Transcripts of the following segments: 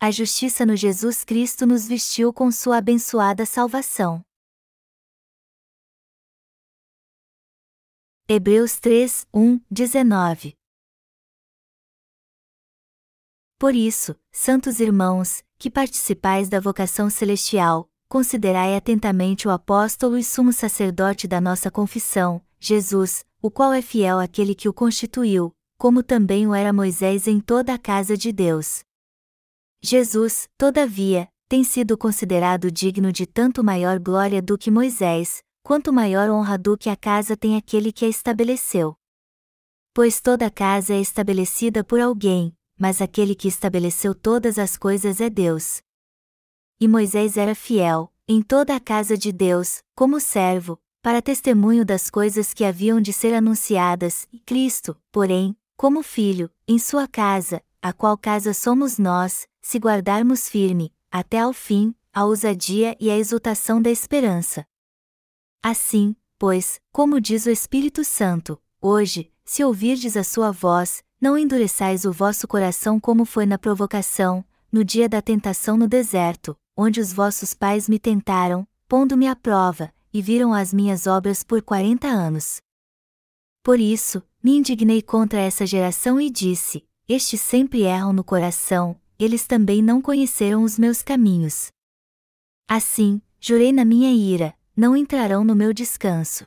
a justiça no Jesus Cristo nos vestiu com sua abençoada salvação. Hebreus 3, 1, 19 Por isso, santos irmãos, que participais da vocação celestial, considerai atentamente o apóstolo e sumo sacerdote da nossa confissão, Jesus, o qual é fiel àquele que o constituiu, como também o era Moisés em toda a casa de Deus. Jesus, todavia, tem sido considerado digno de tanto maior glória do que Moisés, quanto maior honra do que a casa tem aquele que a estabeleceu. Pois toda casa é estabelecida por alguém, mas aquele que estabeleceu todas as coisas é Deus. E Moisés era fiel, em toda a casa de Deus, como servo, para testemunho das coisas que haviam de ser anunciadas, e Cristo, porém, como filho, em sua casa, a qual casa somos nós, se guardarmos firme, até ao fim, a ousadia e a exultação da esperança. Assim, pois, como diz o Espírito Santo, hoje, se ouvirdes a sua voz, não endureçais o vosso coração como foi na provocação, no dia da tentação no deserto, onde os vossos pais me tentaram, pondo-me à prova, e viram as minhas obras por quarenta anos. Por isso, me indignei contra essa geração e disse: Estes sempre erram no coração, eles também não conheceram os meus caminhos. Assim, jurei na minha ira: não entrarão no meu descanso.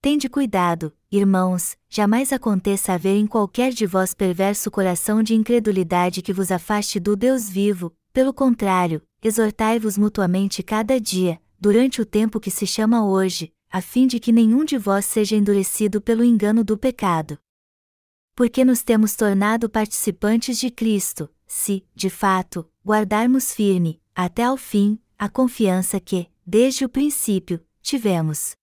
Tende cuidado, irmãos, jamais aconteça haver em qualquer de vós perverso coração de incredulidade que vos afaste do Deus vivo, pelo contrário, exortai-vos mutuamente cada dia, durante o tempo que se chama hoje, a fim de que nenhum de vós seja endurecido pelo engano do pecado. Porque nos temos tornado participantes de Cristo, se, de fato, guardarmos firme, até ao fim, a confiança que, desde o princípio, tivemos.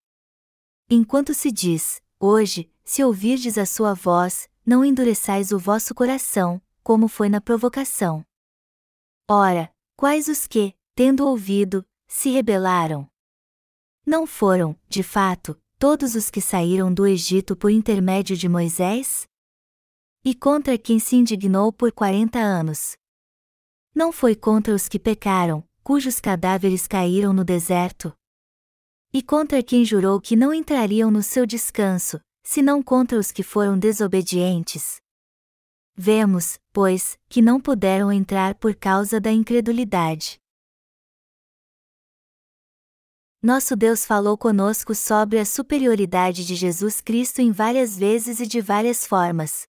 Enquanto se diz, hoje, se ouvirdes a sua voz, não endureçais o vosso coração, como foi na provocação. Ora, quais os que, tendo ouvido, se rebelaram? Não foram, de fato, todos os que saíram do Egito por intermédio de Moisés? E contra quem se indignou por quarenta anos? Não foi contra os que pecaram, cujos cadáveres caíram no deserto? E contra quem jurou que não entrariam no seu descanso, senão contra os que foram desobedientes? Vemos, pois, que não puderam entrar por causa da incredulidade. Nosso Deus falou conosco sobre a superioridade de Jesus Cristo em várias vezes e de várias formas.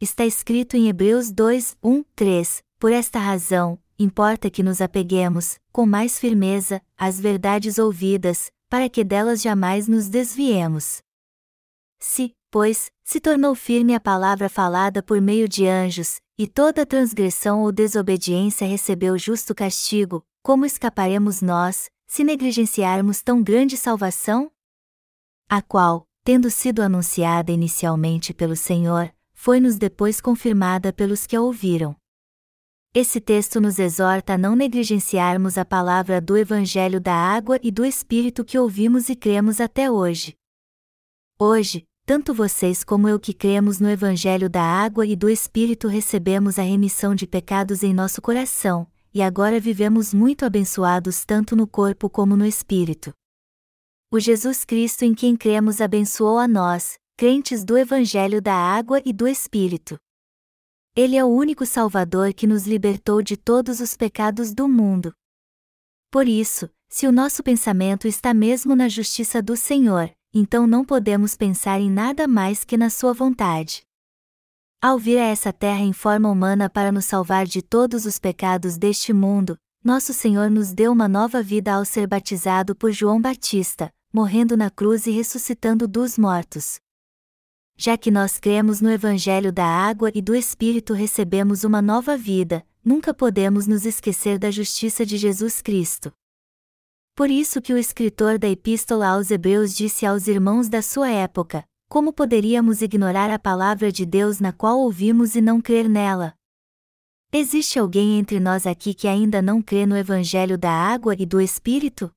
Está escrito em Hebreus 2, 1, 3: Por esta razão, importa que nos apeguemos, com mais firmeza, às verdades ouvidas, para que delas jamais nos desviemos. Se, pois, se tornou firme a palavra falada por meio de anjos, e toda transgressão ou desobediência recebeu justo castigo, como escaparemos nós, se negligenciarmos tão grande salvação? A qual, tendo sido anunciada inicialmente pelo Senhor, foi-nos depois confirmada pelos que a ouviram. Esse texto nos exorta a não negligenciarmos a palavra do Evangelho da água e do Espírito que ouvimos e cremos até hoje. Hoje, tanto vocês como eu que cremos no Evangelho da água e do Espírito recebemos a remissão de pecados em nosso coração, e agora vivemos muito abençoados tanto no corpo como no espírito. O Jesus Cristo em quem cremos abençoou a nós, crentes do Evangelho da água e do Espírito. Ele é o único Salvador que nos libertou de todos os pecados do mundo. Por isso, se o nosso pensamento está mesmo na justiça do Senhor, então não podemos pensar em nada mais que na Sua vontade. Ao vir a essa terra em forma humana para nos salvar de todos os pecados deste mundo, nosso Senhor nos deu uma nova vida ao ser batizado por João Batista, morrendo na cruz e ressuscitando dos mortos. Já que nós cremos no Evangelho da água e do Espírito recebemos uma nova vida, nunca podemos nos esquecer da justiça de Jesus Cristo. Por isso que o escritor da Epístola aos Hebreus disse aos irmãos da sua época: Como poderíamos ignorar a palavra de Deus na qual ouvimos e não crer nela? Existe alguém entre nós aqui que ainda não crê no Evangelho da água e do Espírito?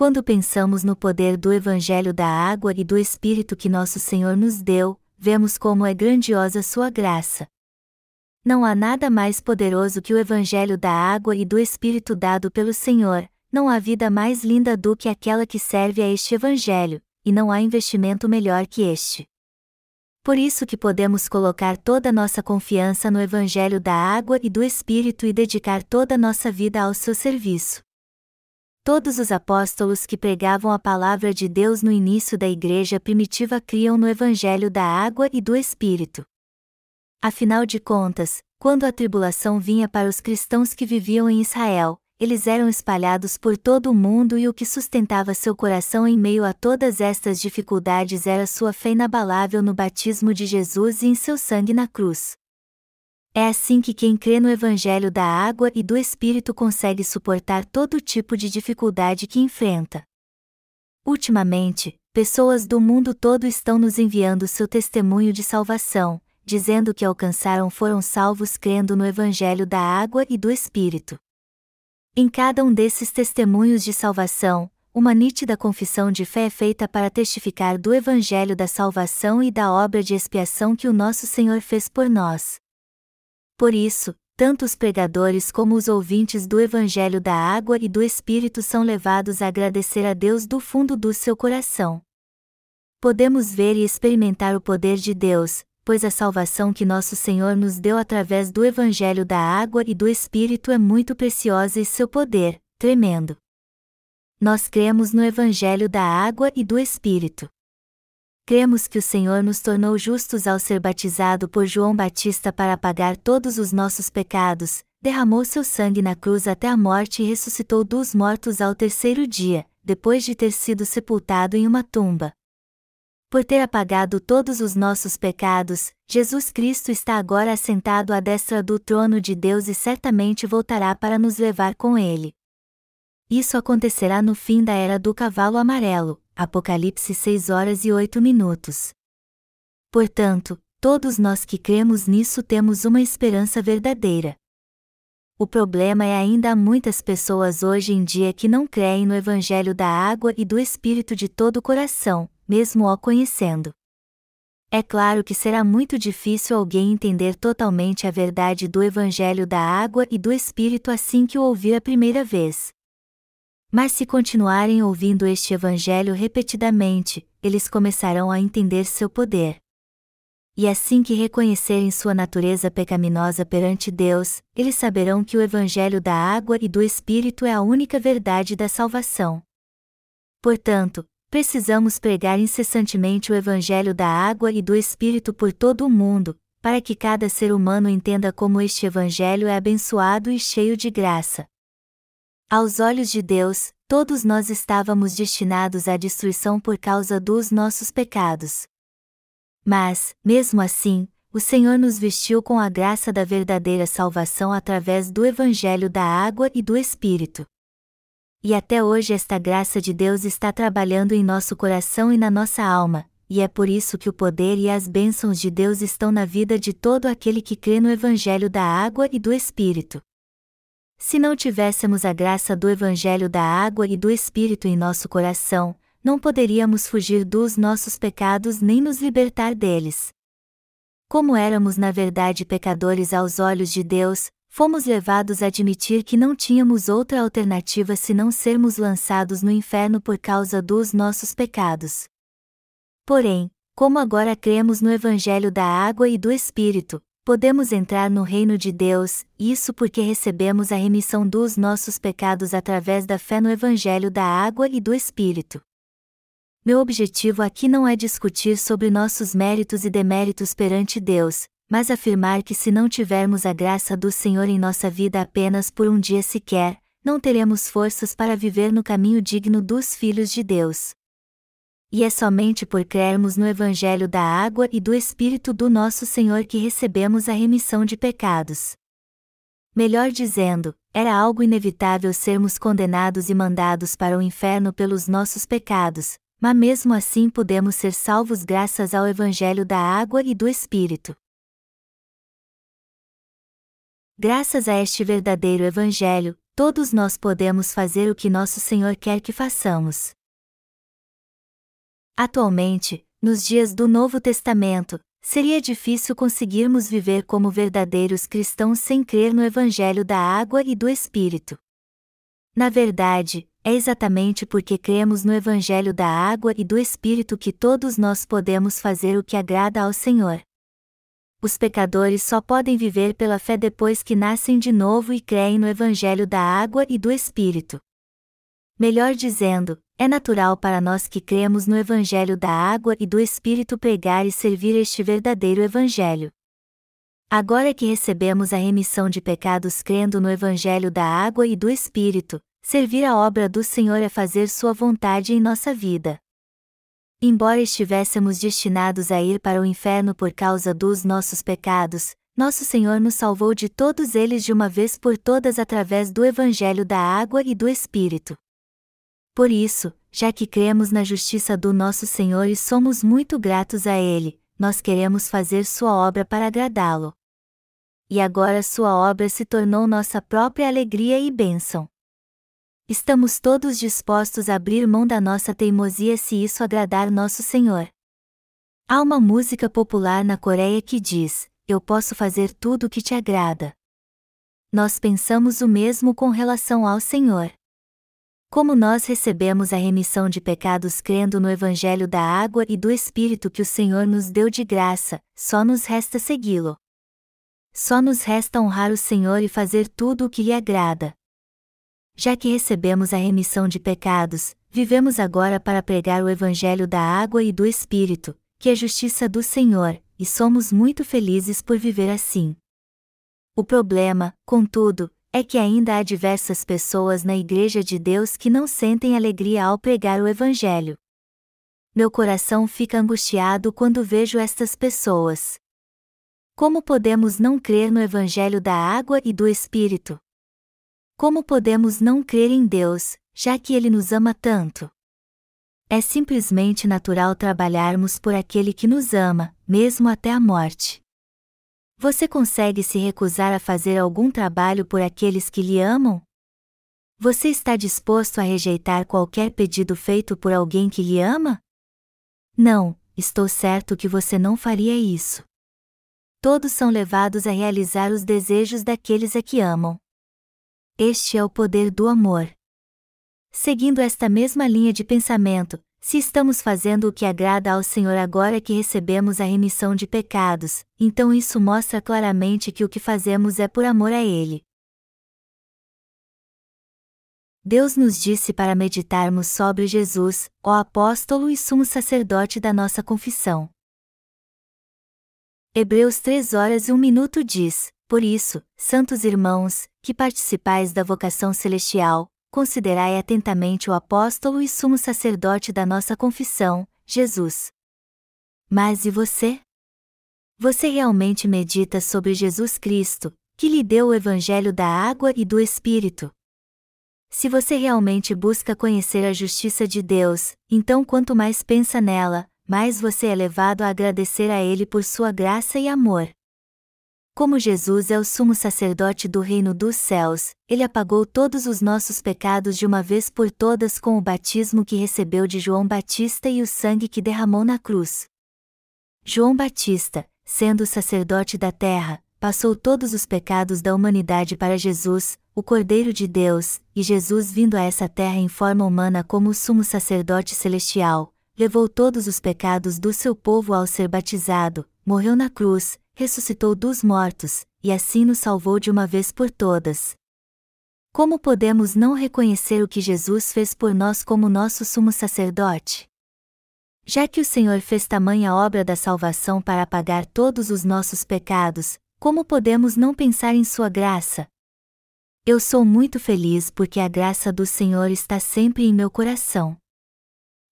Quando pensamos no poder do Evangelho da água e do Espírito que nosso Senhor nos deu, vemos como é grandiosa Sua graça. Não há nada mais poderoso que o Evangelho da água e do Espírito dado pelo Senhor, não há vida mais linda do que aquela que serve a este Evangelho, e não há investimento melhor que este. Por isso que podemos colocar toda nossa confiança no Evangelho da água e do Espírito e dedicar toda nossa vida ao seu serviço. Todos os apóstolos que pregavam a palavra de Deus no início da igreja primitiva criam no Evangelho da água e do Espírito. Afinal de contas, quando a tribulação vinha para os cristãos que viviam em Israel, eles eram espalhados por todo o mundo e o que sustentava seu coração em meio a todas estas dificuldades era sua fé inabalável no batismo de Jesus e em seu sangue na cruz. É assim que quem crê no Evangelho da água e do Espírito consegue suportar todo tipo de dificuldade que enfrenta. Ultimamente, pessoas do mundo todo estão nos enviando seu testemunho de salvação, dizendo que alcançaram foram salvos crendo no Evangelho da água e do Espírito. Em cada um desses testemunhos de salvação, uma nítida confissão de fé é feita para testificar do Evangelho da salvação e da obra de expiação que o nosso Senhor fez por nós. Por isso, tanto os pregadores como os ouvintes do Evangelho da Água e do Espírito são levados a agradecer a Deus do fundo do seu coração. Podemos ver e experimentar o poder de Deus, pois a salvação que nosso Senhor nos deu através do Evangelho da Água e do Espírito é muito preciosa e seu poder, tremendo. Nós cremos no Evangelho da Água e do Espírito cremos que o Senhor nos tornou justos ao ser batizado por João Batista para pagar todos os nossos pecados, derramou seu sangue na cruz até a morte e ressuscitou dos mortos ao terceiro dia, depois de ter sido sepultado em uma tumba. Por ter apagado todos os nossos pecados, Jesus Cristo está agora assentado à destra do trono de Deus e certamente voltará para nos levar com ele. Isso acontecerá no fim da era do cavalo amarelo, Apocalipse 6 horas e 8 minutos. Portanto, todos nós que cremos nisso temos uma esperança verdadeira. O problema é ainda há muitas pessoas hoje em dia que não creem no Evangelho da água e do Espírito de todo o coração, mesmo o conhecendo. É claro que será muito difícil alguém entender totalmente a verdade do Evangelho da água e do Espírito assim que o ouvir a primeira vez. Mas se continuarem ouvindo este Evangelho repetidamente, eles começarão a entender seu poder. E assim que reconhecerem sua natureza pecaminosa perante Deus, eles saberão que o Evangelho da água e do Espírito é a única verdade da salvação. Portanto, precisamos pregar incessantemente o Evangelho da água e do Espírito por todo o mundo, para que cada ser humano entenda como este Evangelho é abençoado e cheio de graça. Aos olhos de Deus, todos nós estávamos destinados à destruição por causa dos nossos pecados. Mas, mesmo assim, o Senhor nos vestiu com a graça da verdadeira salvação através do Evangelho da água e do Espírito. E até hoje esta graça de Deus está trabalhando em nosso coração e na nossa alma, e é por isso que o poder e as bênçãos de Deus estão na vida de todo aquele que crê no Evangelho da água e do Espírito. Se não tivéssemos a graça do Evangelho da água e do Espírito em nosso coração, não poderíamos fugir dos nossos pecados nem nos libertar deles. Como éramos na verdade pecadores aos olhos de Deus, fomos levados a admitir que não tínhamos outra alternativa senão sermos lançados no inferno por causa dos nossos pecados. Porém, como agora cremos no Evangelho da água e do Espírito, podemos entrar no reino de Deus, isso porque recebemos a remissão dos nossos pecados através da fé no Evangelho da água e do Espírito. Meu objetivo aqui não é discutir sobre nossos méritos e deméritos perante Deus, mas afirmar que se não tivermos a graça do Senhor em nossa vida apenas por um dia sequer, não teremos forças para viver no caminho digno dos filhos de Deus e é somente por crermos no Evangelho da água e do Espírito do nosso Senhor que recebemos a remissão de pecados. Melhor dizendo, era algo inevitável sermos condenados e mandados para o inferno pelos nossos pecados, mas mesmo assim podemos ser salvos graças ao Evangelho da água e do Espírito. Graças a este verdadeiro Evangelho, todos nós podemos fazer o que nosso Senhor quer que façamos. Atualmente, nos dias do Novo Testamento, seria difícil conseguirmos viver como verdadeiros cristãos sem crer no Evangelho da água e do Espírito. Na verdade, é exatamente porque cremos no Evangelho da água e do Espírito que todos nós podemos fazer o que agrada ao Senhor. Os pecadores só podem viver pela fé depois que nascem de novo e creem no Evangelho da água e do Espírito. Melhor dizendo, é natural para nós que cremos no Evangelho da água e do Espírito pregar e servir este verdadeiro Evangelho. Agora que recebemos a remissão de pecados crendo no Evangelho da água e do Espírito, servir a obra do Senhor é fazer Sua vontade em nossa vida. Embora estivéssemos destinados a ir para o inferno por causa dos nossos pecados, nosso Senhor nos salvou de todos eles de uma vez por todas através do Evangelho da água e do Espírito. Por isso, já que cremos na justiça do nosso Senhor e somos muito gratos a Ele, nós queremos fazer Sua obra para agradá-lo. E agora Sua obra se tornou nossa própria alegria e bênção. Estamos todos dispostos a abrir mão da nossa teimosia se isso agradar nosso Senhor. Há uma música popular na Coreia que diz: Eu posso fazer tudo o que te agrada. Nós pensamos o mesmo com relação ao Senhor. Como nós recebemos a remissão de pecados crendo no Evangelho da água e do Espírito que o Senhor nos deu de graça, só nos resta segui-lo. Só nos resta honrar o Senhor e fazer tudo o que lhe agrada. Já que recebemos a remissão de pecados, vivemos agora para pregar o Evangelho da água e do Espírito, que é justiça do Senhor, e somos muito felizes por viver assim. O problema, contudo, é que ainda há diversas pessoas na Igreja de Deus que não sentem alegria ao pregar o Evangelho. Meu coração fica angustiado quando vejo estas pessoas. Como podemos não crer no Evangelho da água e do Espírito? Como podemos não crer em Deus, já que Ele nos ama tanto? É simplesmente natural trabalharmos por aquele que nos ama, mesmo até a morte. Você consegue se recusar a fazer algum trabalho por aqueles que lhe amam? Você está disposto a rejeitar qualquer pedido feito por alguém que lhe ama? Não, estou certo que você não faria isso. Todos são levados a realizar os desejos daqueles a que amam. Este é o poder do amor. Seguindo esta mesma linha de pensamento, se estamos fazendo o que agrada ao Senhor agora que recebemos a remissão de pecados, então isso mostra claramente que o que fazemos é por amor a Ele. Deus nos disse para meditarmos sobre Jesus, o apóstolo e sumo sacerdote da nossa confissão. Hebreus 3 horas e 1 minuto diz: Por isso, santos irmãos, que participais da vocação celestial, considerai atentamente o apóstolo e sumo sacerdote da nossa confissão, Jesus. Mas e você? Você realmente medita sobre Jesus Cristo, que lhe deu o Evangelho da água e do Espírito? Se você realmente busca conhecer a justiça de Deus, então quanto mais pensa nela, mais você é levado a agradecer a Ele por sua graça e amor. Como Jesus é o sumo sacerdote do reino dos céus, ele apagou todos os nossos pecados de uma vez por todas com o batismo que recebeu de João Batista e o sangue que derramou na cruz. João Batista, sendo o sacerdote da terra, passou todos os pecados da humanidade para Jesus, o Cordeiro de Deus, e Jesus vindo a essa terra em forma humana como o sumo sacerdote celestial, levou todos os pecados do seu povo ao ser batizado, morreu na cruz, ressuscitou dos mortos, e assim nos salvou de uma vez por todas. Como podemos não reconhecer o que Jesus fez por nós como nosso sumo sacerdote? Já que o Senhor fez tamanha obra da salvação para apagar todos os nossos pecados, como podemos não pensar em Sua graça? Eu sou muito feliz porque a graça do Senhor está sempre em meu coração.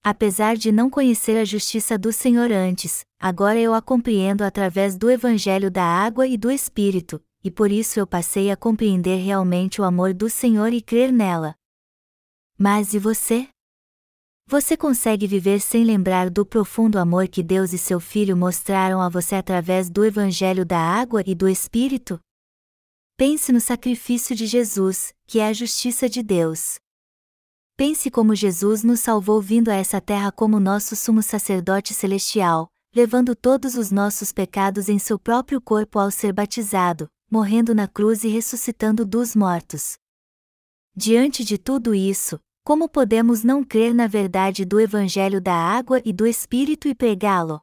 Apesar de não conhecer a justiça do Senhor antes, agora eu a compreendo através do Evangelho da Água e do Espírito, e por isso eu passei a compreender realmente o amor do Senhor e crer nela. Mas e você? Você consegue viver sem lembrar do profundo amor que Deus e seu Filho mostraram a você através do Evangelho da Água e do Espírito? Pense no sacrifício de Jesus, que é a justiça de Deus. Pense como Jesus nos salvou vindo a essa terra como nosso sumo sacerdote celestial, levando todos os nossos pecados em seu próprio corpo ao ser batizado, morrendo na cruz e ressuscitando dos mortos. Diante de tudo isso, como podemos não crer na verdade do Evangelho da água e do Espírito e pregá-lo?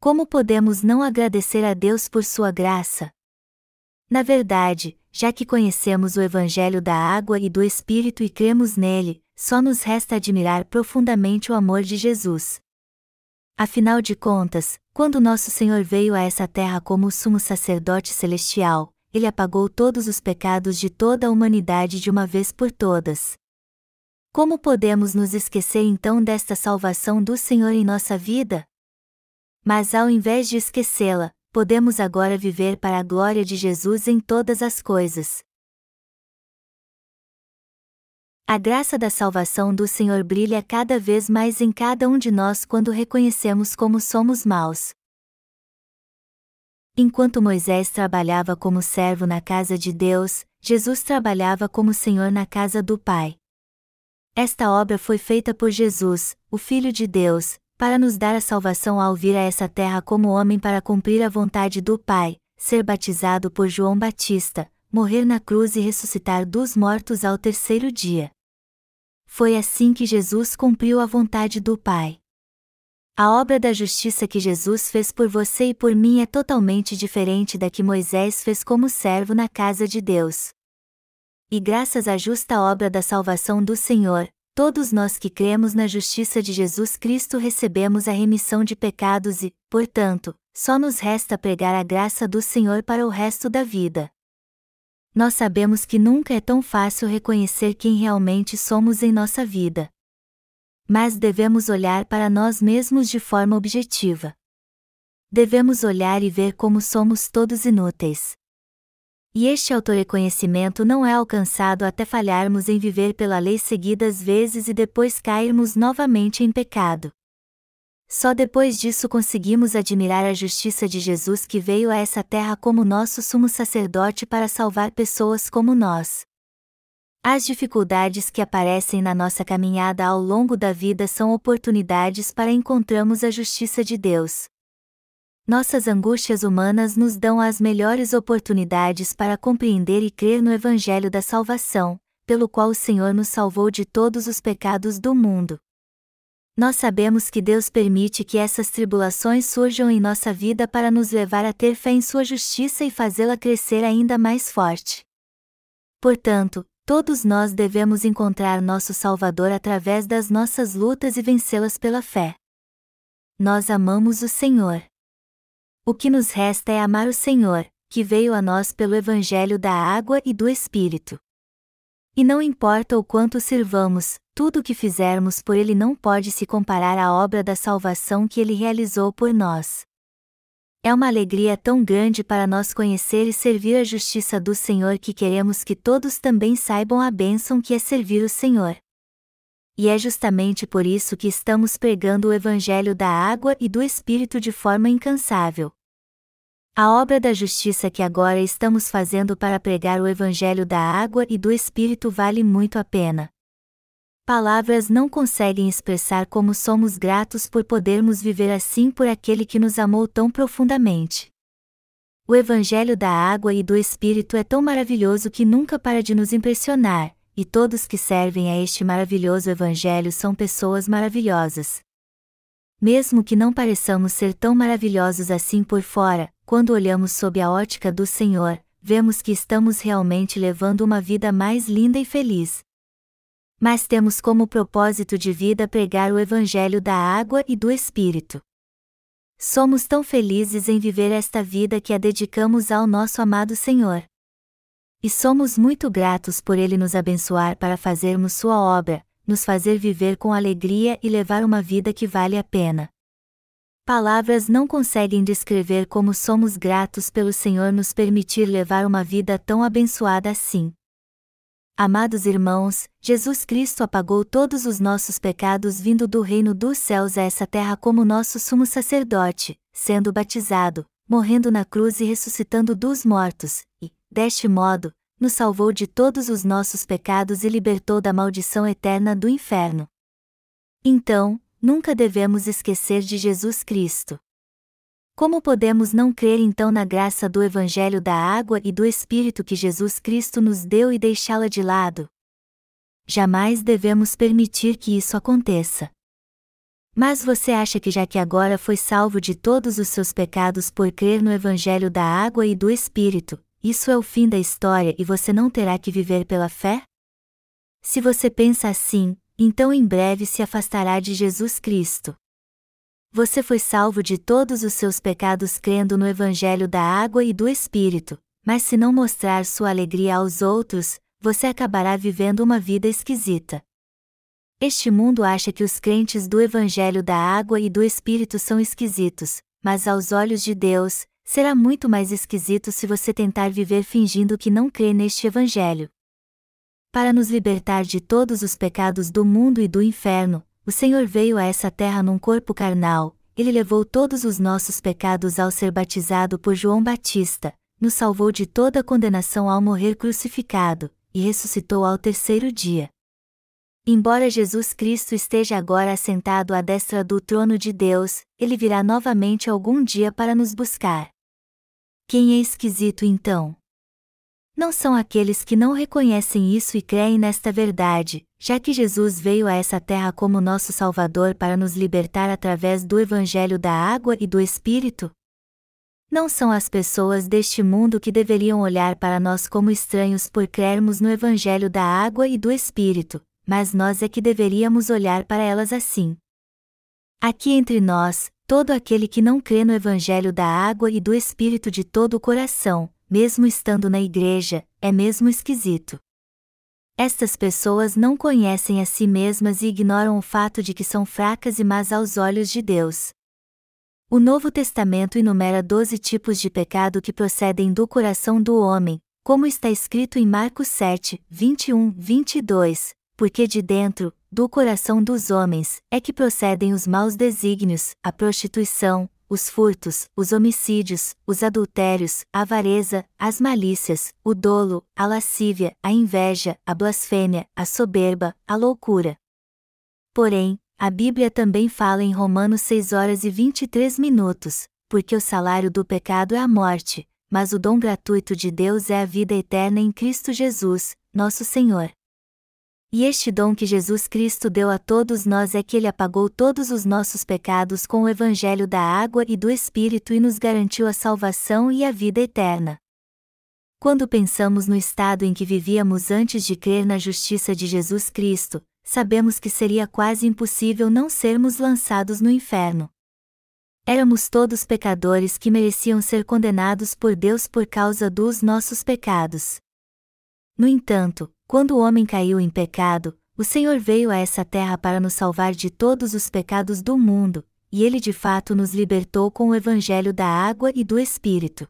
Como podemos não agradecer a Deus por sua graça? Na verdade, já que conhecemos o Evangelho da água e do Espírito e cremos nele, só nos resta admirar profundamente o amor de Jesus. Afinal de contas, quando nosso Senhor veio a essa terra como sumo sacerdote celestial, ele apagou todos os pecados de toda a humanidade de uma vez por todas. Como podemos nos esquecer então desta salvação do Senhor em nossa vida? Mas ao invés de esquecê-la, podemos agora viver para a glória de Jesus em todas as coisas. A graça da salvação do Senhor brilha cada vez mais em cada um de nós quando reconhecemos como somos maus. Enquanto Moisés trabalhava como servo na casa de Deus, Jesus trabalhava como Senhor na casa do Pai. Esta obra foi feita por Jesus, o Filho de Deus, para nos dar a salvação ao vir a essa terra como homem para cumprir a vontade do Pai, ser batizado por João Batista, morrer na cruz e ressuscitar dos mortos ao terceiro dia. Foi assim que Jesus cumpriu a vontade do Pai. A obra da justiça que Jesus fez por você e por mim é totalmente diferente da que Moisés fez como servo na casa de Deus. E graças à justa obra da salvação do Senhor, todos nós que cremos na justiça de Jesus Cristo recebemos a remissão de pecados e, portanto, só nos resta pregar a graça do Senhor para o resto da vida. Nós sabemos que nunca é tão fácil reconhecer quem realmente somos em nossa vida. Mas devemos olhar para nós mesmos de forma objetiva. Devemos olhar e ver como somos todos inúteis. E este autorreconhecimento não é alcançado até falharmos em viver pela lei seguidas vezes e depois cairmos novamente em pecado. Só depois disso conseguimos admirar a justiça de Jesus que veio a essa terra como nosso sumo sacerdote para salvar pessoas como nós. As dificuldades que aparecem na nossa caminhada ao longo da vida são oportunidades para encontrarmos a justiça de Deus nossas angústias humanas nos dão as melhores oportunidades para compreender e crer no Evangelho da salvação, pelo qual o Senhor nos salvou de todos os pecados do mundo. Nós sabemos que Deus permite que essas tribulações surjam em nossa vida para nos levar a ter fé em Sua justiça e fazê-la crescer ainda mais forte. Portanto, todos nós devemos encontrar nosso Salvador através das nossas lutas e vencê-las pela fé. Nós amamos o Senhor. O que nos resta é amar o Senhor, que veio a nós pelo Evangelho da água e do Espírito. E não importa o quanto sirvamos, tudo o que fizermos por Ele não pode se comparar à obra da salvação que Ele realizou por nós. É uma alegria tão grande para nós conhecer e servir a justiça do Senhor que queremos que todos também saibam a bênção que é servir o Senhor. E é justamente por isso que estamos pregando o Evangelho da água e do Espírito de forma incansável. A obra da justiça que agora estamos fazendo para pregar o Evangelho da água e do Espírito vale muito a pena. Palavras não conseguem expressar como somos gratos por podermos viver assim por aquele que nos amou tão profundamente. O Evangelho da água e do Espírito é tão maravilhoso que nunca para de nos impressionar, e todos que servem a este maravilhoso Evangelho são pessoas maravilhosas. Mesmo que não pareçamos ser tão maravilhosos assim por fora, quando olhamos sob a ótica do Senhor, vemos que estamos realmente levando uma vida mais linda e feliz. Mas temos como propósito de vida pregar o Evangelho da água e do Espírito. Somos tão felizes em viver esta vida que a dedicamos ao nosso amado Senhor. E somos muito gratos por Ele nos abençoar para fazermos Sua obra, nos fazer viver com alegria e levar uma vida que vale a pena. Palavras não conseguem descrever como somos gratos pelo Senhor nos permitir levar uma vida tão abençoada assim. Amados irmãos, Jesus Cristo apagou todos os nossos pecados vindo do reino dos céus a essa terra como nosso sumo sacerdote, sendo batizado, morrendo na cruz e ressuscitando dos mortos, deste modo, nos salvou de todos os nossos pecados e libertou da maldição eterna do inferno. Então, Nunca devemos esquecer de Jesus Cristo. Como podemos não crer então na graça do Evangelho da água e do Espírito que Jesus Cristo nos deu e deixá-la de lado? Jamais devemos permitir que isso aconteça. Mas você acha que já que agora foi salvo de todos os seus pecados por crer no Evangelho da água e do Espírito, isso é o fim da história e você não terá que viver pela fé? Se você pensa assim, então em breve se afastará de Jesus Cristo. Você foi salvo de todos os seus pecados crendo no Evangelho da água e do Espírito, mas se não mostrar sua alegria aos outros, você acabará vivendo uma vida esquisita. Este mundo acha que os crentes do Evangelho da água e do Espírito são esquisitos, mas aos olhos de Deus, será muito mais esquisito se você tentar viver fingindo que não crê neste Evangelho. Para nos libertar de todos os pecados do mundo e do inferno, o Senhor veio a essa terra num corpo carnal, ele levou todos os nossos pecados ao ser batizado por João Batista, nos salvou de toda condenação ao morrer crucificado, e ressuscitou ao terceiro dia. Embora Jesus Cristo esteja agora assentado à destra do trono de Deus, ele virá novamente algum dia para nos buscar. Quem é esquisito então? Não são aqueles que não reconhecem isso e creem nesta verdade, já que Jesus veio a essa terra como nosso Salvador para nos libertar através do Evangelho da água e do Espírito? Não são as pessoas deste mundo que deveriam olhar para nós como estranhos por crermos no Evangelho da água e do Espírito, mas nós é que deveríamos olhar para elas assim. Aqui entre nós, todo aquele que não crê no Evangelho da água e do Espírito de todo o coração, mesmo estando na igreja, é mesmo esquisito. Estas pessoas não conhecem a si mesmas e ignoram o fato de que são fracas e más aos olhos de Deus. O Novo Testamento enumera doze tipos de pecado que procedem do coração do homem, como está escrito em Marcos 7, 21, 22, porque de dentro, do coração dos homens, é que procedem os maus desígnios, a prostituição, os furtos, os homicídios, os adultérios, a avareza, as malícias, o dolo, a lascívia, a inveja, a blasfêmia, a soberba, a loucura. Porém, a Bíblia também fala em Romanos 6 horas e 23 minutos, porque o salário do pecado é a morte, mas o dom gratuito de Deus é a vida eterna em Cristo Jesus, nosso Senhor. E este dom que Jesus Cristo deu a todos nós é que Ele apagou todos os nossos pecados com o Evangelho da água e do Espírito e nos garantiu a salvação e a vida eterna. Quando pensamos no estado em que vivíamos antes de crer na justiça de Jesus Cristo, sabemos que seria quase impossível não sermos lançados no inferno. Éramos todos pecadores que mereciam ser condenados por Deus por causa dos nossos pecados. No entanto, quando o homem caiu em pecado, o Senhor veio a essa terra para nos salvar de todos os pecados do mundo, e ele de fato nos libertou com o Evangelho da água e do Espírito.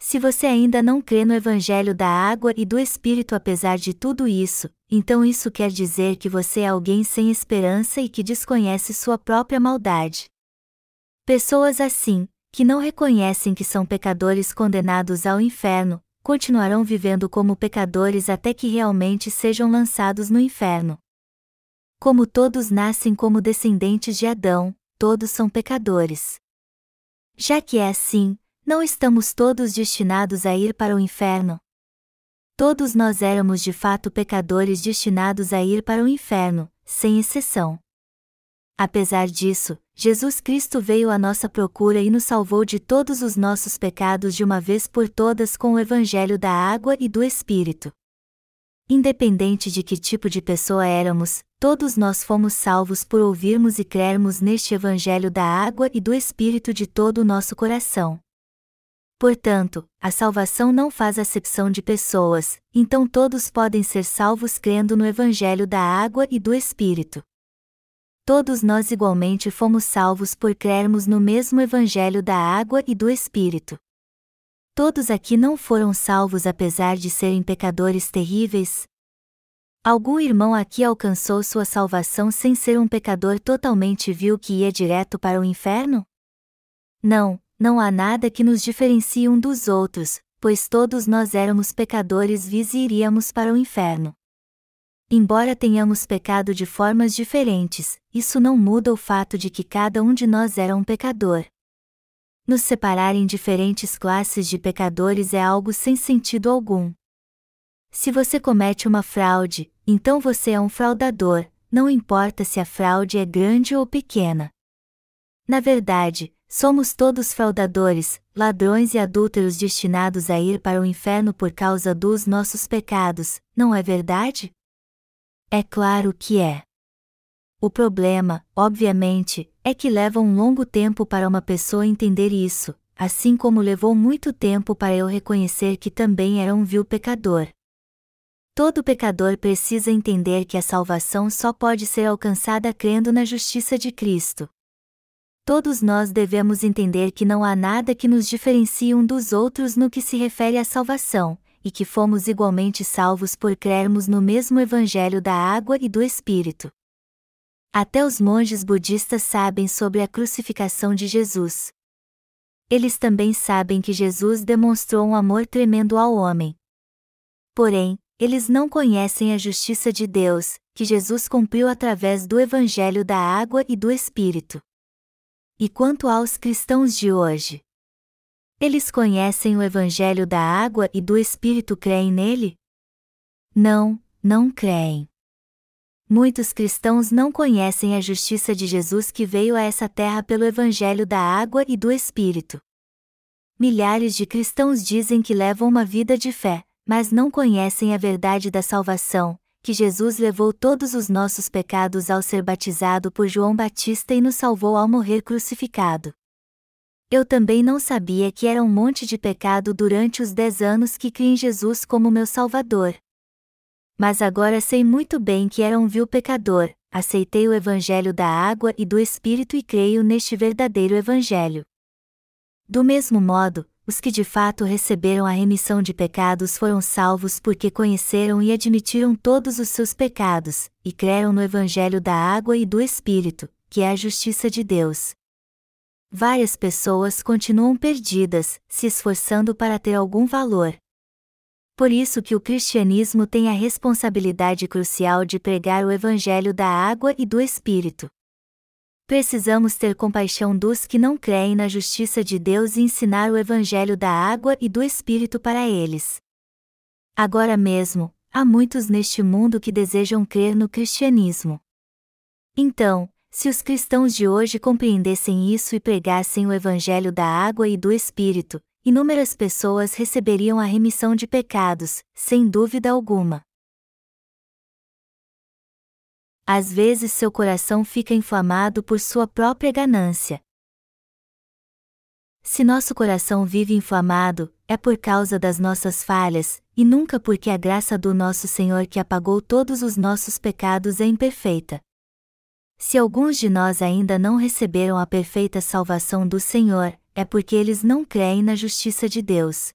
Se você ainda não crê no Evangelho da água e do Espírito apesar de tudo isso, então isso quer dizer que você é alguém sem esperança e que desconhece sua própria maldade. Pessoas assim, que não reconhecem que são pecadores condenados ao inferno, continuarão vivendo como pecadores até que realmente sejam lançados no inferno. Como todos nascem como descendentes de Adão, todos são pecadores. Já que é assim, não estamos todos destinados a ir para o inferno? Todos nós éramos de fato pecadores destinados a ir para o inferno, sem exceção. Apesar disso, Jesus Cristo veio à nossa procura e nos salvou de todos os nossos pecados de uma vez por todas com o Evangelho da água e do Espírito. Independente de que tipo de pessoa éramos, todos nós fomos salvos por ouvirmos e crermos neste Evangelho da água e do Espírito de todo o nosso coração. Portanto, a salvação não faz acepção de pessoas, então todos podem ser salvos crendo no Evangelho da água e do Espírito todos nós igualmente fomos salvos por crermos no mesmo Evangelho da água e do Espírito. Todos aqui não foram salvos apesar de serem pecadores terríveis? Algum irmão aqui alcançou sua salvação sem ser um pecador totalmente vil que ia direto para o inferno? Não, não há nada que nos diferencie um dos outros, pois todos nós éramos pecadores vis e iríamos para o inferno. Embora tenhamos pecado de formas diferentes, isso não muda o fato de que cada um de nós era um pecador. Nos separar em diferentes classes de pecadores é algo sem sentido algum. Se você comete uma fraude, então você é um fraudador, não importa se a fraude é grande ou pequena. Na verdade, somos todos fraudadores, ladrões e adúlteros destinados a ir para o inferno por causa dos nossos pecados, não é verdade? É claro que é. O problema, obviamente, é que leva um longo tempo para uma pessoa entender isso, assim como levou muito tempo para eu reconhecer que também era um vil pecador. Todo pecador precisa entender que a salvação só pode ser alcançada crendo na justiça de Cristo. Todos nós devemos entender que não há nada que nos diferencie um dos outros no que se refere à salvação, e que fomos igualmente salvos por crermos no mesmo Evangelho da água e do Espírito. Até os monges budistas sabem sobre a crucificação de Jesus. Eles também sabem que Jesus demonstrou um amor tremendo ao homem. Porém, eles não conhecem a justiça de Deus, que Jesus cumpriu através do Evangelho da água e do Espírito. E quanto aos cristãos de hoje? Eles conhecem o Evangelho da água e do Espírito creem nele? Não, não creem. Muitos cristãos não conhecem a justiça de Jesus que veio a essa terra pelo Evangelho da água e do Espírito. Milhares de cristãos dizem que levam uma vida de fé, mas não conhecem a verdade da salvação, que Jesus levou todos os nossos pecados ao ser batizado por João Batista e nos salvou ao morrer crucificado. Eu também não sabia que era um monte de pecado durante os dez anos que criei em Jesus como meu Salvador, mas agora sei muito bem que era um vil pecador, aceitei o Evangelho da água e do Espírito e creio neste verdadeiro Evangelho. Do mesmo modo, os que de fato receberam a remissão de pecados foram salvos porque conheceram e admitiram todos os seus pecados, e creram no Evangelho da água e do Espírito, que é a justiça de Deus. Várias pessoas continuam perdidas, se esforçando para ter algum valor, por isso que o cristianismo tem a responsabilidade crucial de pregar o evangelho da água e do espírito. Precisamos ter compaixão dos que não creem na justiça de Deus e ensinar o evangelho da água e do espírito para eles. Agora mesmo, há muitos neste mundo que desejam crer no cristianismo. Então, se os cristãos de hoje compreendessem isso e pregassem o evangelho da água e do espírito, inúmeras pessoas receberiam a remissão de pecados, sem dúvida alguma. Às vezes seu coração fica inflamado por sua própria ganância. Se nosso coração vive inflamado, é por causa das nossas falhas, e nunca porque a graça do nosso Senhor que apagou todos os nossos pecados é imperfeita. Se alguns de nós ainda não receberam a perfeita salvação do Senhor, é porque eles não creem na justiça de Deus.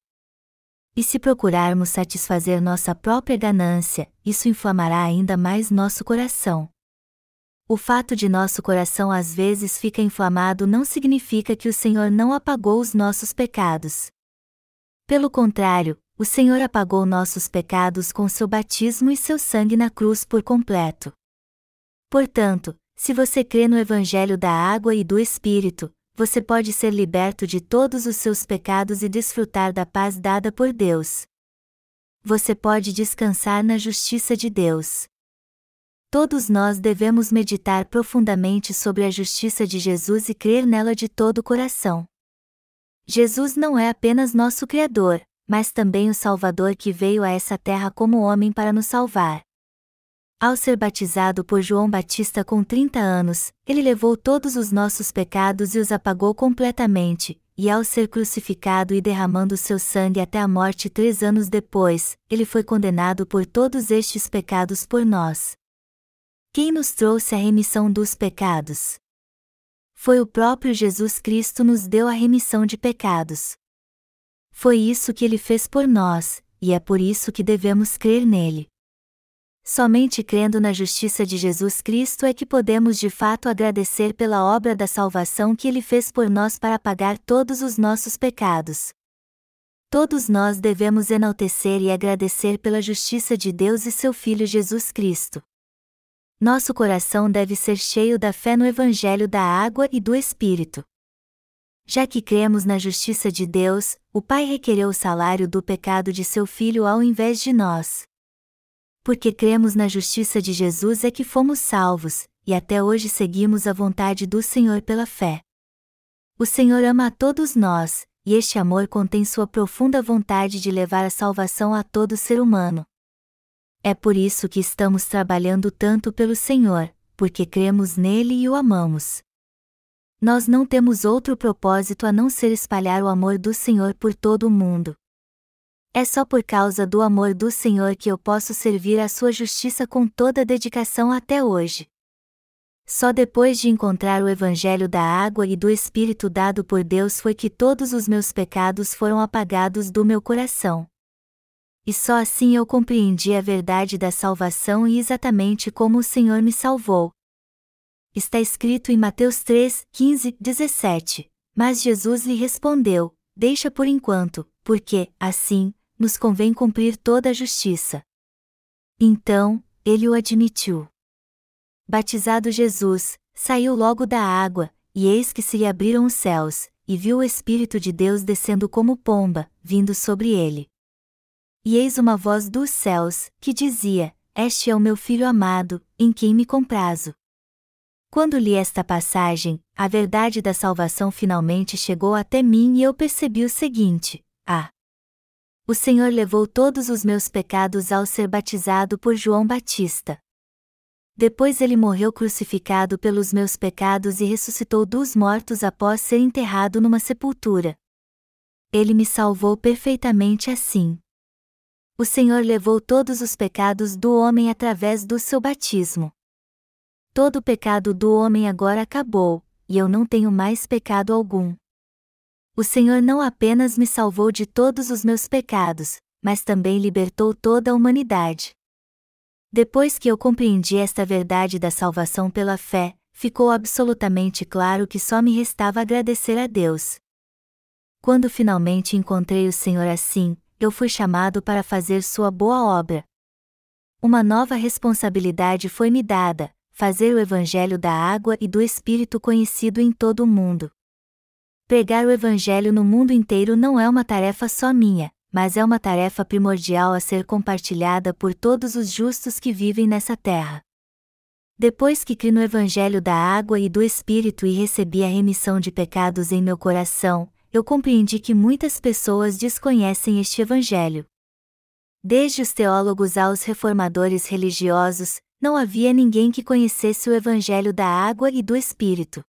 E se procurarmos satisfazer nossa própria ganância, isso inflamará ainda mais nosso coração. O fato de nosso coração às vezes fica inflamado não significa que o Senhor não apagou os nossos pecados. Pelo contrário, o Senhor apagou nossos pecados com seu batismo e seu sangue na cruz por completo. Portanto, se você crê no Evangelho da água e do Espírito, você pode ser liberto de todos os seus pecados e desfrutar da paz dada por Deus. Você pode descansar na justiça de Deus. Todos nós devemos meditar profundamente sobre a justiça de Jesus e crer nela de todo o coração. Jesus não é apenas nosso Criador, mas também o Salvador que veio a essa terra como homem para nos salvar. Ao ser batizado por João Batista com 30 anos, ele levou todos os nossos pecados e os apagou completamente, e ao ser crucificado e derramando seu sangue até a morte três anos depois, ele foi condenado por todos estes pecados por nós. Quem nos trouxe a remissão dos pecados? Foi o próprio Jesus Cristo nos deu a remissão de pecados. Foi isso que ele fez por nós, e é por isso que devemos crer nele. Somente crendo na justiça de Jesus Cristo é que podemos de fato agradecer pela obra da salvação que Ele fez por nós para pagar todos os nossos pecados. Todos nós devemos enaltecer e agradecer pela justiça de Deus e seu Filho Jesus Cristo. Nosso coração deve ser cheio da fé no Evangelho da água e do Espírito. Já que cremos na justiça de Deus, o Pai requereu o salário do pecado de seu filho ao invés de nós. Porque cremos na justiça de Jesus é que fomos salvos, e até hoje seguimos a vontade do Senhor pela fé. O Senhor ama a todos nós, e este amor contém sua profunda vontade de levar a salvação a todo ser humano. É por isso que estamos trabalhando tanto pelo Senhor, porque cremos nele e o amamos. Nós não temos outro propósito a não ser espalhar o amor do Senhor por todo o mundo. É só por causa do amor do Senhor que eu posso servir a sua justiça com toda dedicação até hoje. Só depois de encontrar o Evangelho da água e do Espírito dado por Deus foi que todos os meus pecados foram apagados do meu coração. E só assim eu compreendi a verdade da salvação e exatamente como o Senhor me salvou, Está escrito em Mateus 3, 15, 17. Mas Jesus lhe respondeu: Deixa por enquanto, porque, assim, nos convém cumprir toda a justiça. Então, ele o admitiu. Batizado Jesus, saiu logo da água, e eis que se lhe abriram os céus, e viu o Espírito de Deus descendo como pomba, vindo sobre ele. E eis uma voz dos céus, que dizia: Este é o meu filho amado, em quem me comprazo. Quando li esta passagem, a verdade da salvação finalmente chegou até mim e eu percebi o seguinte: Ah! O Senhor levou todos os meus pecados ao ser batizado por João Batista. Depois ele morreu crucificado pelos meus pecados e ressuscitou dos mortos após ser enterrado numa sepultura. Ele me salvou perfeitamente assim. O Senhor levou todos os pecados do homem através do seu batismo. Todo o pecado do homem agora acabou, e eu não tenho mais pecado algum. O Senhor não apenas me salvou de todos os meus pecados, mas também libertou toda a humanidade. Depois que eu compreendi esta verdade da salvação pela fé, ficou absolutamente claro que só me restava agradecer a Deus. Quando finalmente encontrei o Senhor assim, eu fui chamado para fazer sua boa obra. Uma nova responsabilidade foi me dada, fazer o Evangelho da água e do Espírito conhecido em todo o mundo. Pregar o Evangelho no mundo inteiro não é uma tarefa só minha, mas é uma tarefa primordial a ser compartilhada por todos os justos que vivem nessa terra. Depois que criei no Evangelho da água e do Espírito e recebi a remissão de pecados em meu coração, eu compreendi que muitas pessoas desconhecem este Evangelho. Desde os teólogos aos reformadores religiosos, não havia ninguém que conhecesse o Evangelho da água e do Espírito.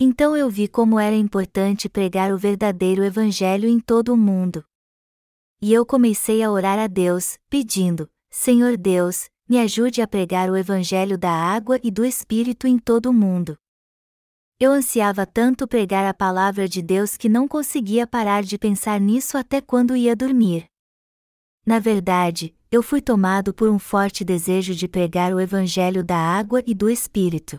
Então eu vi como era importante pregar o verdadeiro Evangelho em todo o mundo. E eu comecei a orar a Deus, pedindo: Senhor Deus, me ajude a pregar o Evangelho da água e do Espírito em todo o mundo. Eu ansiava tanto pregar a palavra de Deus que não conseguia parar de pensar nisso até quando ia dormir. Na verdade, eu fui tomado por um forte desejo de pregar o Evangelho da água e do Espírito.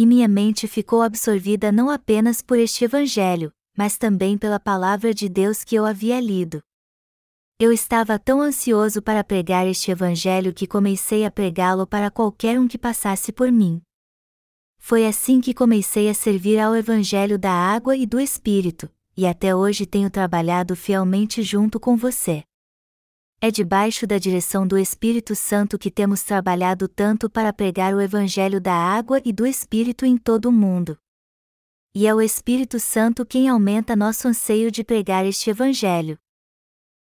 E minha mente ficou absorvida não apenas por este Evangelho, mas também pela palavra de Deus que eu havia lido. Eu estava tão ansioso para pregar este Evangelho que comecei a pregá-lo para qualquer um que passasse por mim. Foi assim que comecei a servir ao Evangelho da água e do Espírito, e até hoje tenho trabalhado fielmente junto com você. É debaixo da direção do Espírito Santo que temos trabalhado tanto para pregar o Evangelho da água e do Espírito em todo o mundo. E é o Espírito Santo quem aumenta nosso anseio de pregar este Evangelho.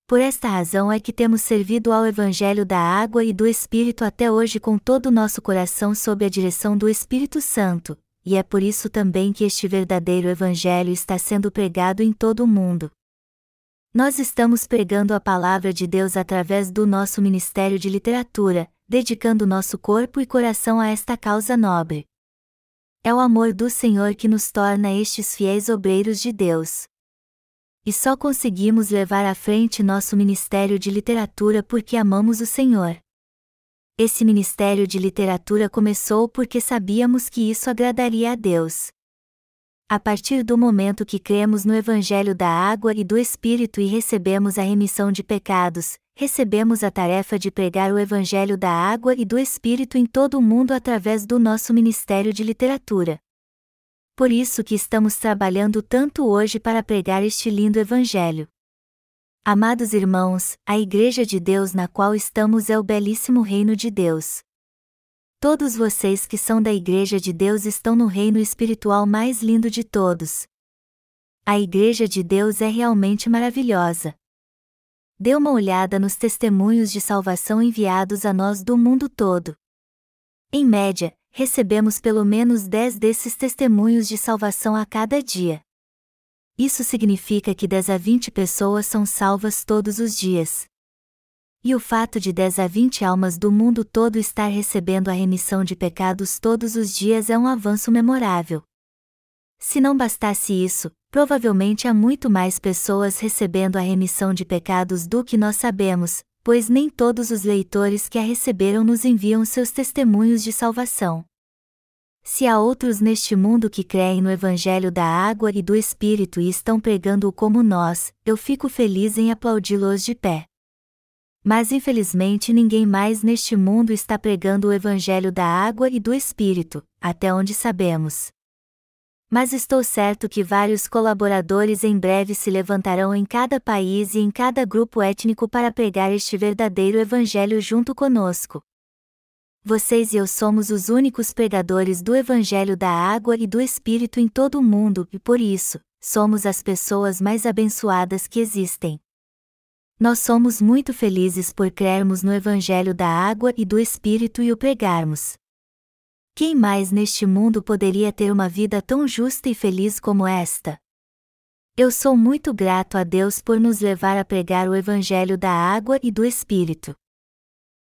Por esta razão é que temos servido ao Evangelho da água e do Espírito até hoje com todo o nosso coração sob a direção do Espírito Santo, e é por isso também que este verdadeiro Evangelho está sendo pregado em todo o mundo. Nós estamos pregando a palavra de Deus através do nosso ministério de literatura, dedicando nosso corpo e coração a esta causa nobre. É o amor do Senhor que nos torna estes fiéis obreiros de Deus. E só conseguimos levar à frente nosso ministério de literatura porque amamos o Senhor. Esse ministério de literatura começou porque sabíamos que isso agradaria a Deus. A partir do momento que cremos no Evangelho da água e do Espírito e recebemos a remissão de pecados, recebemos a tarefa de pregar o Evangelho da água e do Espírito em todo o mundo através do nosso ministério de literatura. por isso que estamos trabalhando tanto hoje para pregar este lindo Evangelho. Amados irmãos, a Igreja de Deus na qual estamos é o belíssimo reino de Deus. Todos vocês que são da Igreja de Deus estão no reino espiritual mais lindo de todos. A Igreja de Deus é realmente maravilhosa. Dê uma olhada nos testemunhos de salvação enviados a nós do mundo todo. Em média, recebemos pelo menos 10 desses testemunhos de salvação a cada dia. Isso significa que 10 a 20 pessoas são salvas todos os dias. E o fato de 10 a 20 almas do mundo todo estar recebendo a remissão de pecados todos os dias é um avanço memorável. Se não bastasse isso, provavelmente há muito mais pessoas recebendo a remissão de pecados do que nós sabemos, pois nem todos os leitores que a receberam nos enviam seus testemunhos de salvação. Se há outros neste mundo que creem no Evangelho da água e do Espírito e estão pregando-o como nós, eu fico feliz em aplaudi-los de pé. Mas infelizmente ninguém mais neste mundo está pregando o Evangelho da água e do Espírito, até onde sabemos mas estou certo que vários colaboradores em breve se levantarão em cada país e em cada grupo étnico para pregar este verdadeiro Evangelho junto conosco. Vocês e eu somos os únicos pregadores do Evangelho da água e do Espírito em todo o mundo e por isso, somos as pessoas mais abençoadas que existem. Nós somos muito felizes por crermos no Evangelho da água e do Espírito e o pregarmos. Quem mais neste mundo poderia ter uma vida tão justa e feliz como esta? Eu sou muito grato a Deus por nos levar a pregar o Evangelho da água e do Espírito.